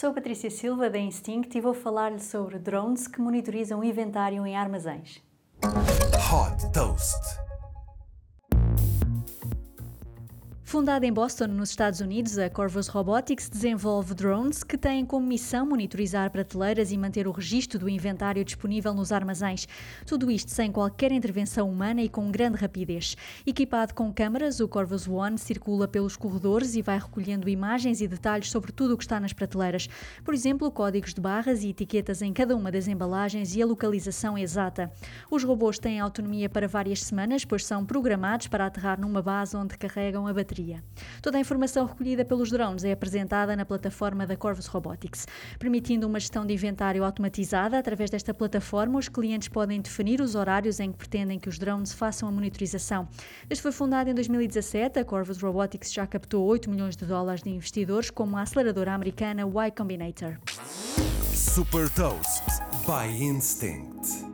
Sou Patrícia Silva da Instinct e vou falar-lhe sobre drones que monitorizam o inventário em armazéns. Hot Toast. Fundada em Boston, nos Estados Unidos, a Corvus Robotics desenvolve drones que têm como missão monitorizar prateleiras e manter o registro do inventário disponível nos armazéns. Tudo isto sem qualquer intervenção humana e com grande rapidez. Equipado com câmaras, o Corvus One circula pelos corredores e vai recolhendo imagens e detalhes sobre tudo o que está nas prateleiras. Por exemplo, códigos de barras e etiquetas em cada uma das embalagens e a localização exata. Os robôs têm autonomia para várias semanas, pois são programados para aterrar numa base onde carregam a bateria bateria. Toda a informação recolhida pelos drones é apresentada na plataforma da Corvus Robotics, permitindo uma gestão de inventário automatizada. Através desta plataforma, os clientes podem definir os horários em que pretendem que os drones façam a monitorização. Desde foi fundada em 2017, a Corvus Robotics já captou 8 milhões de dólares de investidores, como a aceleradora americana Y Combinator. Super Toast by Instinct.